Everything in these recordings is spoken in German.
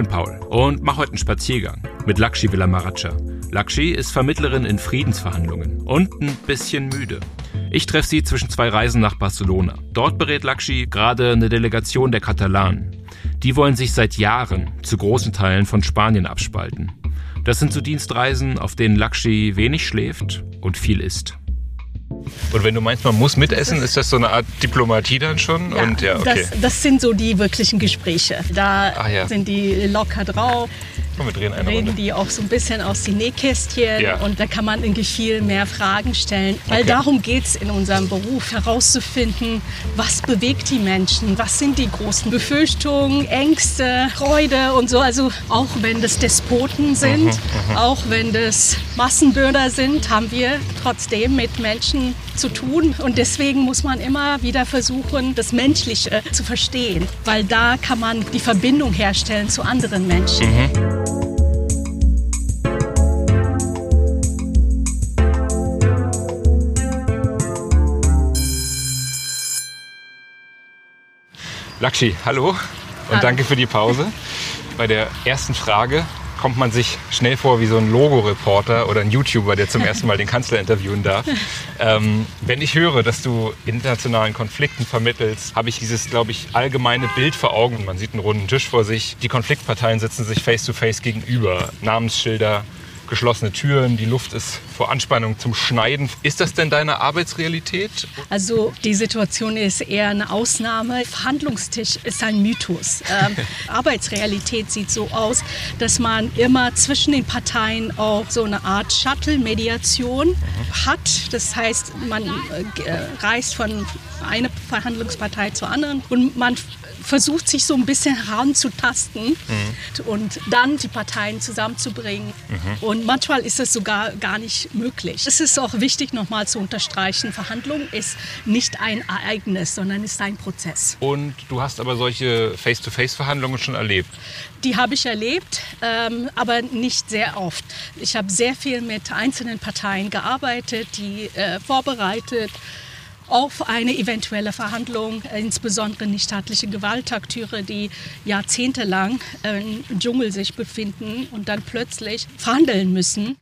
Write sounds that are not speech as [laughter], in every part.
bin Paul und mache heute einen Spaziergang mit Lakshi Villamaracha. Lakshi ist Vermittlerin in Friedensverhandlungen und ein bisschen müde. Ich treffe sie zwischen zwei Reisen nach Barcelona. Dort berät Lakshi gerade eine Delegation der Katalanen. Die wollen sich seit Jahren zu großen Teilen von Spanien abspalten. Das sind so Dienstreisen, auf denen Lakshi wenig schläft und viel isst. Und wenn du meinst, man muss mitessen, ist das so eine Art Diplomatie dann schon? Ja, und ja, okay. das, das sind so die wirklichen Gespräche. Da Ah, ja. sind die locker drauf, Komm, wir drehen eine reden Runde. die auch so ein bisschen aus den Nähkästchen Ja. und da kann man irgendwie viel mehr Fragen stellen. Weil Okay. darum geht es in unserem Beruf, herauszufinden, was bewegt die Menschen, was sind die großen Befürchtungen, Ängste, Freude und so. Also auch wenn das Despoten sind, Mhm, auch wenn das Massenbürger sind, haben wir trotzdem mit Menschen zu tun. Und deswegen muss man immer wieder versuchen, das Menschliche zu verstehen, weil da kann man die Verbindung herstellen zu anderen Menschen. Lakshi, hallo und Hallo. danke für die Pause. Bei der ersten Frage kommt man sich schnell vor wie so ein Logo-Reporter oder ein YouTuber, der zum ersten Mal den Kanzler interviewen darf. [laughs] Ähm, wenn ich höre, dass du internationalen Konflikten vermittelst, habe ich dieses, glaube ich, allgemeine Bild vor Augen. Man sieht einen runden Tisch vor sich, die Konfliktparteien sitzen sich face-to-face gegenüber, Namensschilder, geschlossene Türen, die Luft ist vor Anspannung zum Schneiden. Ist das denn deine Arbeitsrealität? Also die Situation ist eher eine Ausnahme. Verhandlungstisch ist ein Mythos. Ähm, [laughs] Arbeitsrealität sieht so aus, dass man immer zwischen den Parteien auch so eine Art Shuttle-Mediation hat. Das heißt, man äh, äh, reist von einer Verhandlungspartei zur anderen und man versucht sich so ein bisschen heranzutasten und dann die Parteien zusammenzubringen. Und manchmal ist es sogar gar nicht möglich. Es ist auch wichtig, nochmal zu unterstreichen, Verhandlung ist nicht ein Ereignis, sondern ist ein Prozess. Und du hast aber solche Face-to-Face-Verhandlungen schon erlebt. Die habe ich erlebt, ähm, aber nicht sehr oft. Ich habe sehr viel mit einzelnen Parteien gearbeitet, die äh, vorbereitet auf eine eventuelle Verhandlung, äh, insbesondere nichtstaatliche Gewaltakteure, die jahrzehntelang äh, im Dschungel sich befinden und dann plötzlich verhandeln müssen.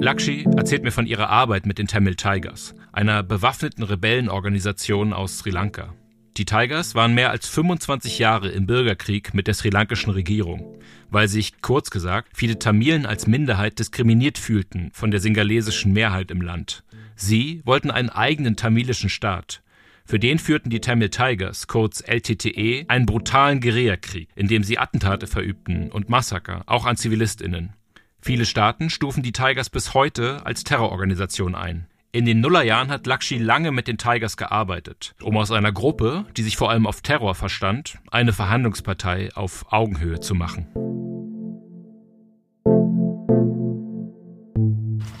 Lakshi erzählt mir von ihrer Arbeit mit den Tamil Tigers, einer bewaffneten Rebellenorganisation aus Sri Lanka. Die Tigers waren mehr als 25 Jahre im Bürgerkrieg mit der sri lankischen Regierung, weil sich, kurz gesagt, viele Tamilen als Minderheit diskriminiert fühlten von der singalesischen Mehrheit im Land. Sie wollten einen eigenen tamilischen Staat. Für den führten die Tamil Tigers, kurz LTTE, einen brutalen Guerillakrieg, in dem sie Attentate verübten und Massaker, auch an ZivilistInnen. Viele Staaten stufen die Tigers bis heute als Terrororganisation ein. In den Nullerjahren hat Lakshi lange mit den Tigers gearbeitet, um aus einer Gruppe, die sich vor allem auf Terror verstand, eine Verhandlungspartei auf Augenhöhe zu machen.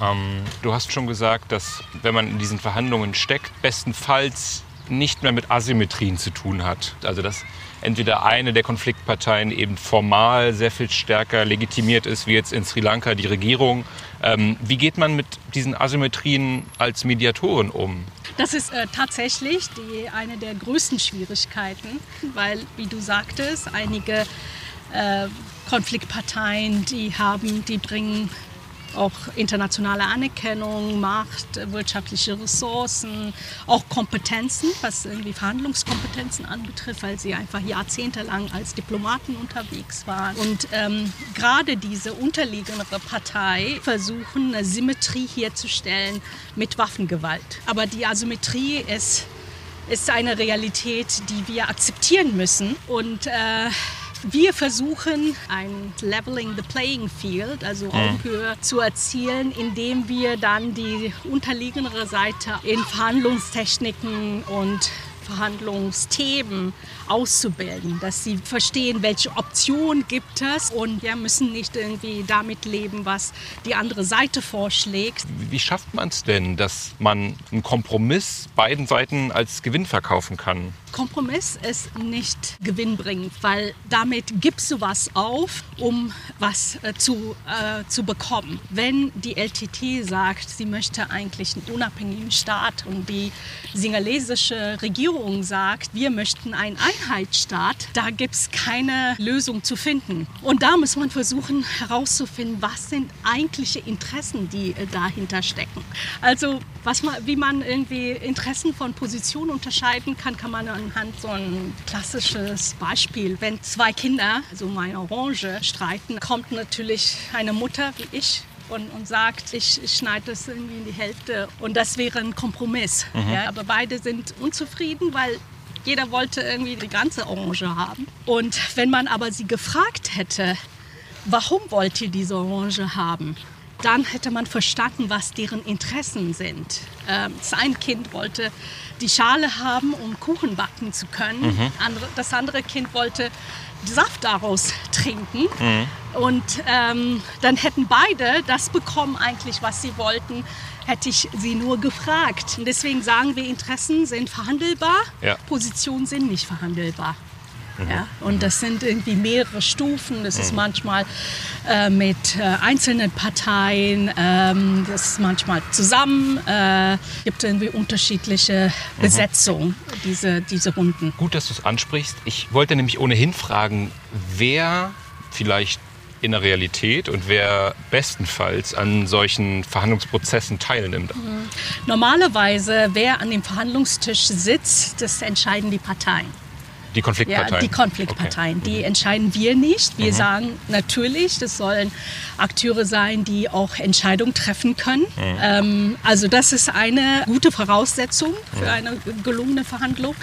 Ähm, du hast schon gesagt, dass wenn man in diesen Verhandlungen steckt, bestenfalls nicht mehr mit Asymmetrien zu tun hat. Also dass entweder eine der Konfliktparteien eben formal sehr viel stärker legitimiert ist, wie jetzt in Sri Lanka die Regierung. Ähm, wie geht man mit diesen Asymmetrien als Mediatorin um? Das ist äh, tatsächlich die, eine der größten Schwierigkeiten, weil, wie du sagtest, einige äh, Konfliktparteien, die haben, die bringen auch internationale Anerkennung, Macht, wirtschaftliche Ressourcen, auch Kompetenzen, was irgendwie Verhandlungskompetenzen anbetrifft, weil sie einfach jahrzehntelang als Diplomaten unterwegs waren. Und ähm, gerade diese unterliegendere Partei versuchen, eine Symmetrie herzustellen mit Waffengewalt. Aber die Asymmetrie ist ist eine Realität, die wir akzeptieren müssen. Und äh, wir versuchen, ein Leveling the Playing Field, also Augenhöhe, zu erzielen, indem wir dann die unterliegendere Seite in Verhandlungstechniken und Verhandlungsthemen auszubilden, dass sie verstehen, welche Optionen gibt es und wir müssen nicht irgendwie damit leben, was die andere Seite vorschlägt. Wie schafft man es denn, dass man einen Kompromiss beiden Seiten als Gewinn verkaufen kann? Kompromiss ist nicht gewinnbringend, weil damit gibst du was auf, um was äh, zu, äh, zu bekommen. Wenn die LTT sagt, sie möchte eigentlich einen unabhängigen Staat und die singalesische Regierung sagt, wir möchten einen Einheitsstaat, da gibt es keine Lösung zu finden. Und da muss man versuchen herauszufinden, was sind eigentliche Interessen, die äh, dahinter stecken. Also was man, wie man irgendwie Interessen von Positionen unterscheiden kann, kann man anhand so ein klassisches Beispiel. Wenn zwei Kinder, also meine Orange, streiten, kommt natürlich eine Mutter wie ich und, und sagt, ich, ich schneide das irgendwie in die Hälfte und das wäre ein Kompromiss. Mhm. Ja, aber beide sind unzufrieden, weil jeder wollte irgendwie die ganze Orange haben. Und wenn man aber sie gefragt hätte, warum wollt ihr diese Orange haben? Dann hätte man verstanden, was deren Interessen sind. Ähm, sein Kind wollte die Schale haben, um Kuchen backen zu können. Mhm. das andere Kind wollte Saft daraus trinken. Mhm. Und ähm, dann hätten beide das bekommen, eigentlich, was sie wollten, hätte ich sie nur gefragt. Und deswegen sagen wir, Interessen sind verhandelbar, ja. Positionen sind nicht verhandelbar. Mhm. Ja, und das sind irgendwie mehrere Stufen. Das mhm. ist manchmal äh, mit äh, einzelnen Parteien, ähm, das ist manchmal zusammen. Es äh, gibt irgendwie unterschiedliche mhm. Besetzungen, diese, diese Runden. Gut, dass du es ansprichst. Ich wollte nämlich ohnehin fragen, wer vielleicht in der Realität und wer bestenfalls an solchen Verhandlungsprozessen teilnimmt? Mhm. Normalerweise, wer an dem Verhandlungstisch sitzt, das entscheiden die Parteien. Die Konfliktparteien? Ja, die Konfliktparteien. Okay. Die mhm. entscheiden wir nicht. Wir mhm. sagen natürlich, das sollen Akteure sein, die auch Entscheidungen treffen können. Mhm. Ähm, also das ist eine gute Voraussetzung für eine gelungene Verhandlung.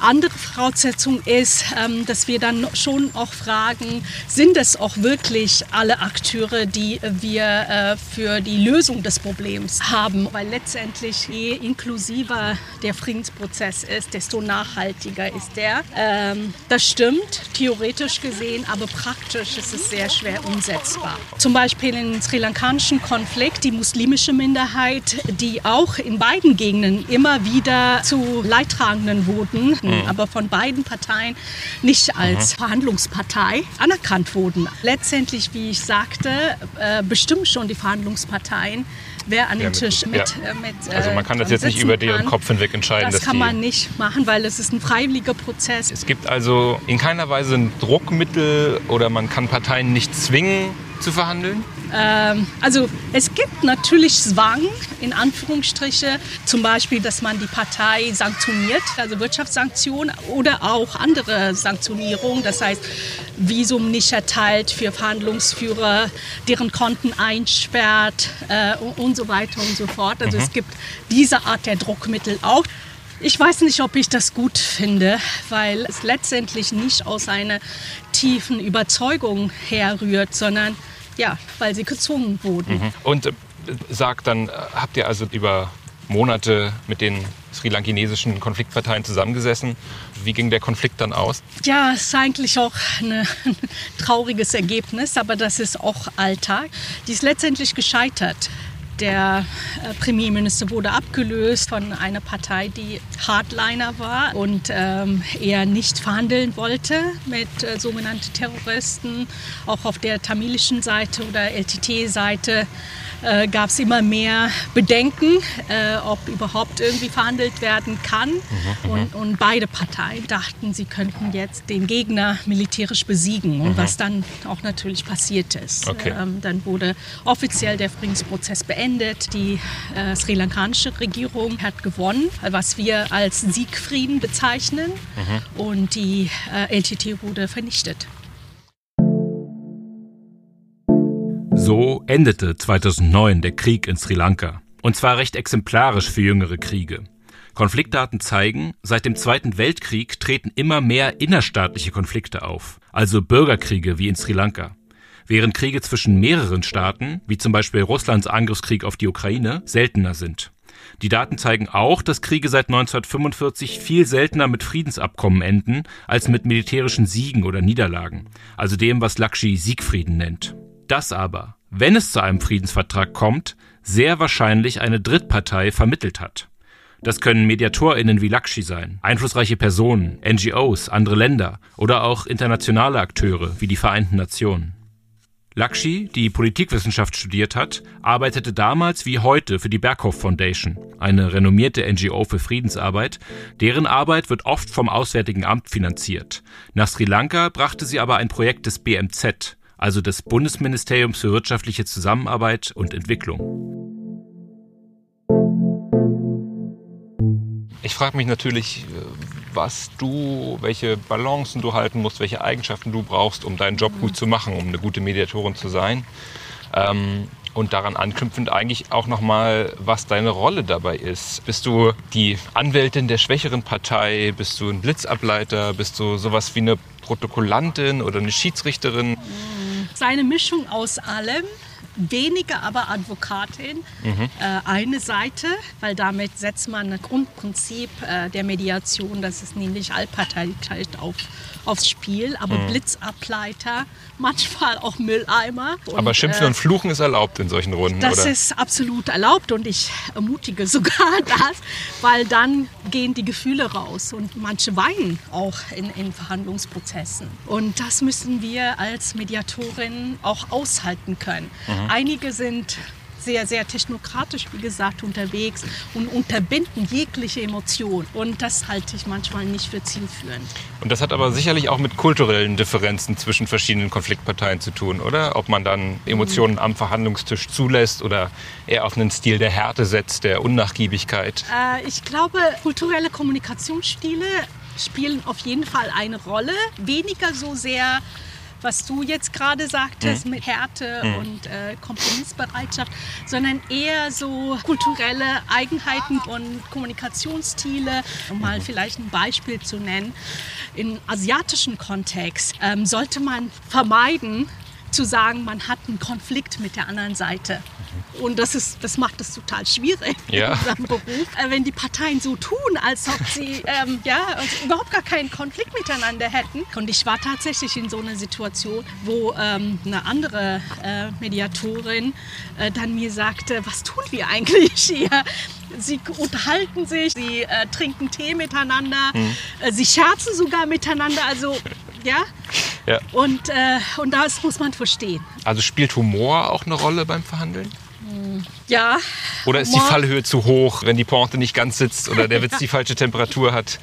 Andere Voraussetzung ist, ähm, dass wir dann schon auch fragen, sind es auch wirklich alle Akteure, die wir äh, für die Lösung des Problems haben? Weil letztendlich je inklusiver der Friedensprozess ist, desto nachhaltiger ist der. Ähm, das stimmt, theoretisch gesehen, aber praktisch ist es sehr schwer umsetzbar. Zum Beispiel im sri lankanischen Konflikt, die muslimische Minderheit, die auch in beiden Gegenden immer wieder zu Leidtragenden wurden, mhm. aber von beiden Parteien nicht als mhm. Verhandlungspartei anerkannt wurden. Letztendlich, wie ich sagte, äh, bestimmen schon die Verhandlungsparteien, wer an den Tisch mit, ja. Äh, mit Also man kann das jetzt nicht über deren Kopf hinweg entscheiden. Das kann man nicht machen, weil es ist ein freiwilliger Prozess. Es gibt also in keiner Weise ein Druckmittel oder man kann Parteien nicht zwingen zu verhandeln? Ähm, also es gibt natürlich Zwang, in Anführungsstriche, zum Beispiel, dass man die Partei sanktioniert, also Wirtschaftssanktionen oder auch andere Sanktionierungen, das heißt Visum nicht erteilt für Verhandlungsführer, deren Konten einsperrt äh, und so weiter und so fort. Also mhm. es gibt diese Art der Druckmittel auch. Ich weiß nicht, ob ich das gut finde, weil es letztendlich nicht aus einer tiefen Überzeugung herrührt, sondern ja, weil sie gezwungen wurden. Mhm. Und äh, sagt dann, äh, habt ihr also über Monate mit den sri-lankinesischen Konfliktparteien zusammengesessen. Wie ging der Konflikt dann aus? Ja, es ist eigentlich auch eine, [laughs] ein trauriges Ergebnis, aber das ist auch Alltag. Die ist letztendlich gescheitert. Der äh, Premierminister wurde abgelöst von einer Partei, die Hardliner war und ähm, eher nicht verhandeln wollte mit äh, sogenannten Terroristen. Auch auf der tamilischen Seite oder LTT-Seite äh, gab es immer mehr Bedenken, äh, ob überhaupt irgendwie verhandelt werden kann. Mhm, und, und, beide Parteien dachten, sie könnten jetzt den Gegner militärisch besiegen. Und mhm. was dann auch natürlich passiert ist. Okay. Ähm, dann wurde offiziell der Friedensprozess beendet. Die äh, sri lankanische Regierung hat gewonnen, was wir als Siegfrieden bezeichnen. Mhm. Und die äh, LTT wurde vernichtet. So endete 2009 der Krieg in Sri Lanka. Und zwar recht exemplarisch für jüngere Kriege. Konfliktdaten zeigen, seit dem Zweiten Weltkrieg treten immer mehr innerstaatliche Konflikte auf, also Bürgerkriege wie in Sri Lanka. Während Kriege zwischen mehreren Staaten, wie zum Beispiel Russlands Angriffskrieg auf die Ukraine, seltener sind. Die Daten zeigen auch, dass Kriege seit 1945 viel seltener mit Friedensabkommen enden als mit militärischen Siegen oder Niederlagen, also dem, was Lakshmi Siegfrieden nennt dass aber, wenn es zu einem Friedensvertrag kommt, sehr wahrscheinlich eine Drittpartei vermittelt hat. Das können MediatorInnen wie Lakshi sein, einflussreiche Personen, NGOs, andere Länder oder auch internationale Akteure wie die Vereinten Nationen. Lakshi, die Politikwissenschaft studiert hat, arbeitete damals wie heute für die Berghoff Foundation, eine renommierte NGO für Friedensarbeit. Deren Arbeit wird oft vom Auswärtigen Amt finanziert. Nach Sri Lanka brachte sie aber ein Projekt des BMZ, also des Bundesministeriums für wirtschaftliche Zusammenarbeit und Entwicklung. Ich frage mich natürlich, was du, welche Balancen du halten musst, welche Eigenschaften du brauchst, um deinen Job gut zu machen, um eine gute Mediatorin zu sein. Ähm, und daran anknüpfend eigentlich auch nochmal, was deine Rolle dabei ist. Bist du die Anwältin der schwächeren Partei? Bist du ein Blitzableiter? Bist du sowas wie eine Protokollantin oder eine Schiedsrichterin? Seine Mischung aus allem weniger aber Advokatin. Mhm. Äh, eine Seite, weil damit setzt man ein Grundprinzip äh, der Mediation, das ist nämlich Allparteilichkeit auf aufs Spiel, aber mhm. Blitzableiter, manchmal auch Mülleimer. Und, aber Schimpfen äh, und Fluchen ist erlaubt in solchen Runden, das oder? ist absolut erlaubt und ich ermutige [laughs] sogar das, weil dann gehen die Gefühle raus und manche weinen auch in, in Verhandlungsprozessen. Und das müssen wir als Mediatorin auch aushalten können. Mhm. Einige sind sehr, sehr technokratisch, wie gesagt, unterwegs und unterbinden jegliche Emotion. Und das halte ich manchmal nicht für zielführend. Und das hat aber sicherlich auch mit kulturellen Differenzen zwischen verschiedenen Konfliktparteien zu tun, oder? Ob man dann Emotionen am Verhandlungstisch zulässt oder eher auf einen Stil der Härte setzt, der Unnachgiebigkeit. Äh, ich glaube, kulturelle Kommunikationsstile spielen auf jeden Fall eine Rolle. Weniger so sehr was du jetzt gerade sagtest mhm. mit Härte mhm. und äh, Kompromissbereitschaft, sondern eher so kulturelle Eigenheiten und Kommunikationsstile. Um mal mhm. vielleicht ein Beispiel zu nennen, im asiatischen Kontext ähm, sollte man vermeiden, zu sagen, man hat einen Konflikt mit der anderen Seite. Und das, ist, das macht es total schwierig ja. in unserem Beruf, äh, wenn die Parteien so tun, als ob sie ähm, ja, also überhaupt gar keinen Konflikt miteinander hätten. Und ich war tatsächlich in so einer Situation, wo ähm, eine andere äh, Mediatorin äh, dann mir sagte, was tun wir eigentlich hier? Sie unterhalten sich, sie äh, trinken Tee miteinander, mhm. Äh, sie scherzen sogar miteinander. Also ja? Ja. Und, äh, und das muss man verstehen. Also spielt Humor auch eine Rolle beim Verhandeln? Ja. Oder ist die Fallhöhe zu hoch, wenn die Pointe nicht ganz sitzt oder der Witz [laughs] die falsche Temperatur hat,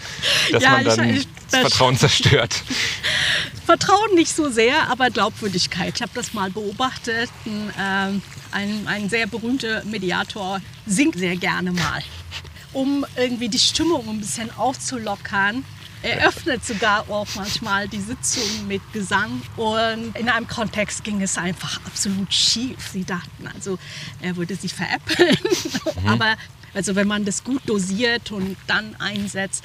dass ja, man dann ich, ich, das Vertrauen zerstört? [laughs] Vertrauen nicht so sehr, aber Glaubwürdigkeit. Ich habe das mal beobachtet. Ein, ein, ein sehr berühmter Mediator singt sehr gerne mal, um irgendwie die Stimmung ein bisschen aufzulockern er öffnet sogar auch manchmal die Sitzung mit Gesang. Und in einem Kontext ging es einfach absolut schief. Sie dachten also, er würde sie veräppeln. Mhm. Aber also wenn man das gut dosiert und dann einsetzt,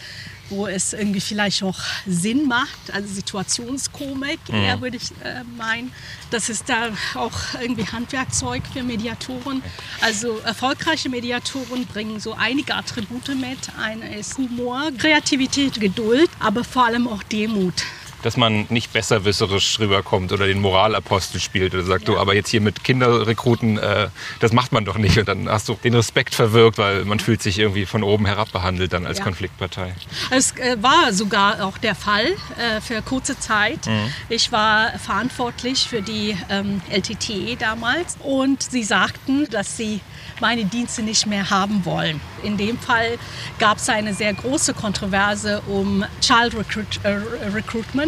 wo es irgendwie vielleicht auch Sinn macht, also Situationskomik, mhm. eher würde ich äh, meinen. Das ist da auch irgendwie Handwerkzeug für Mediatoren. Also erfolgreiche Mediatoren bringen so einige Attribute mit. Eine ist Humor, Kreativität, Geduld, aber vor allem auch Demut dass man nicht besserwisserisch rüberkommt oder den Moralapostel spielt oder sagt, ja. du, aber jetzt hier mit Kinderrekruten, äh, das macht man doch nicht. Und dann hast du den Respekt verwirkt, weil man fühlt sich irgendwie von oben herab behandelt dann als ja. Konfliktpartei. Es äh, war sogar auch der Fall äh, für kurze Zeit. Mhm. Ich war verantwortlich für die ähm, LTTE damals und sie sagten, dass sie meine Dienste nicht mehr haben wollen. In dem Fall gab es eine sehr große Kontroverse um Child Recruit, äh,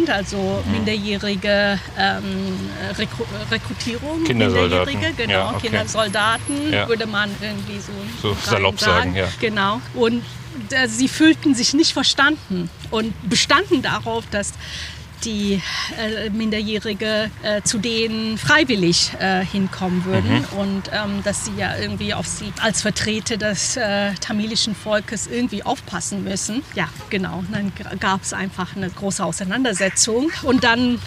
Recruitment, also minderjährige ähm, Rekru Rekrutierung. Kindersoldaten. Genau, ja, okay. Kindersoldaten ja. würde man irgendwie so, so salopp sagen. sagen. Ja. Genau. Und äh, sie fühlten sich nicht verstanden und bestanden darauf, dass die äh, Minderjährige äh, zu denen freiwillig äh, hinkommen würden mhm. und ähm, dass sie ja irgendwie auf sie als Vertreter des äh, tamilischen Volkes irgendwie aufpassen müssen. Ja, genau. Und dann gab es einfach eine große Auseinandersetzung und dann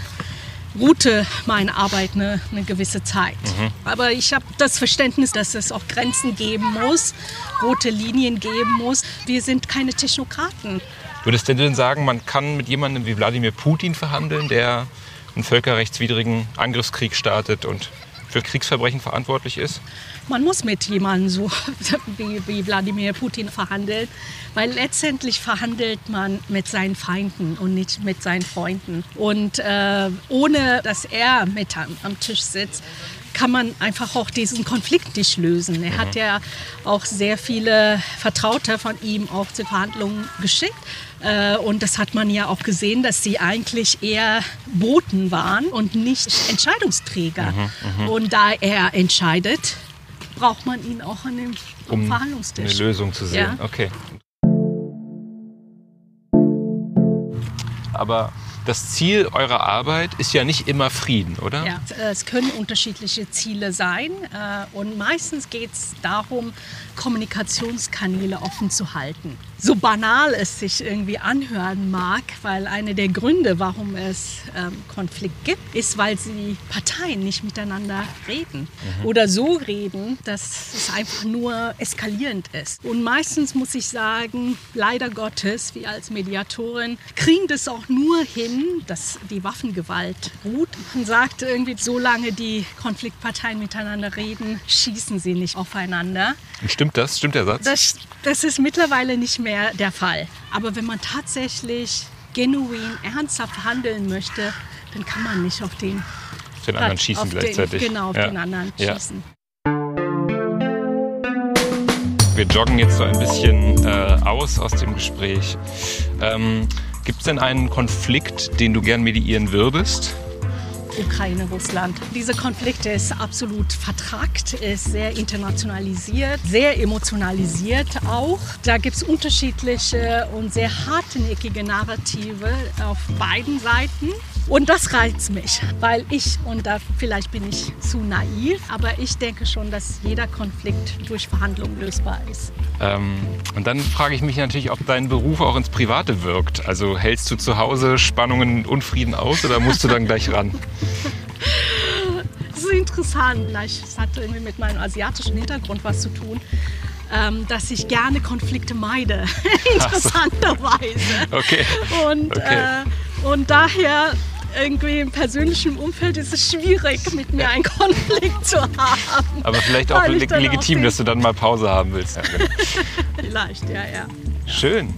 ruhte meine Arbeit eine, eine gewisse Zeit. Mhm. Aber ich habe das Verständnis, dass es auch Grenzen geben muss, rote Linien geben muss. Wir sind keine Technokraten. Würdest du denn sagen, man kann mit jemandem wie Wladimir Putin verhandeln, der einen völkerrechtswidrigen Angriffskrieg startet und für Kriegsverbrechen verantwortlich ist? Man muss mit jemandem so [laughs] wie, wie Wladimir Putin verhandeln, weil letztendlich verhandelt man mit seinen Feinden und nicht mit seinen Freunden. Und äh, ohne dass er mit am, am Tisch sitzt, kann man einfach auch diesen Konflikt nicht lösen. Er hat ja auch sehr viele Vertraute von ihm auch zu Verhandlungen geschickt. Äh, Und das hat man ja auch gesehen, dass sie eigentlich eher Boten waren und nicht Entscheidungsträger. Und da er entscheidet, braucht man ihn auch an dem Um eine Verhandlungstisch. Lösung zu sehen. Ja. Okay. Aber das Ziel eurer Arbeit ist ja nicht immer Frieden, oder? Ja, es können unterschiedliche Ziele sein äh, und meistens geht es darum, Kommunikationskanäle offen zu halten. So banal es sich irgendwie anhören mag, weil einer der Gründe, warum es ähm, Konflikt gibt, ist, weil sie Parteien nicht miteinander reden oder so reden, dass es einfach nur eskalierend ist. Und meistens muss ich sagen, leider Gottes, wir als Mediatorin kriegen das auch nur hin, dass die Waffengewalt ruht. Man sagt irgendwie, solange die Konfliktparteien miteinander reden, schießen sie nicht aufeinander. Stimmt das? Stimmt der Satz? Das, das ist mittlerweile nicht mehr der Fall. Aber wenn man tatsächlich genuin, ernsthaft handeln möchte, dann kann man nicht auf den, Auf den anderen schießen auf gleichzeitig. Den, genau, auf Ja. den anderen Ja. schießen. Wir joggen jetzt so ein bisschen äh, aus aus dem Gespräch. Ähm, Gibt es denn einen Konflikt, den du gern mediieren würdest? Ukraine, Russland. Dieser Konflikt ist absolut vertrackt, ist sehr internationalisiert, sehr emotionalisiert auch. Da gibt es unterschiedliche und sehr hartnäckige Narrative auf beiden Seiten. Und das reizt mich, weil ich, und da vielleicht bin ich zu naiv, aber ich denke schon, dass jeder Konflikt durch Verhandlungen lösbar ist. Ähm, und dann frage ich mich natürlich, ob dein Beruf auch ins Private wirkt. Also hältst du zu Hause Spannungen und Unfrieden aus oder musst du dann gleich ran? [laughs] [laughs] Das ist interessant. Vielleicht es hat irgendwie mit meinem asiatischen Hintergrund was zu tun, ähm, dass ich gerne Konflikte meide. [laughs] Interessanterweise. [laughs] Okay. Und, Okay. äh, und daher irgendwie im persönlichen Umfeld ist es schwierig, mit mir einen Konflikt zu haben. Aber vielleicht auch legitim, auch dass du dann mal Pause haben willst. Ja, genau. Vielleicht, ja, ja. Schön.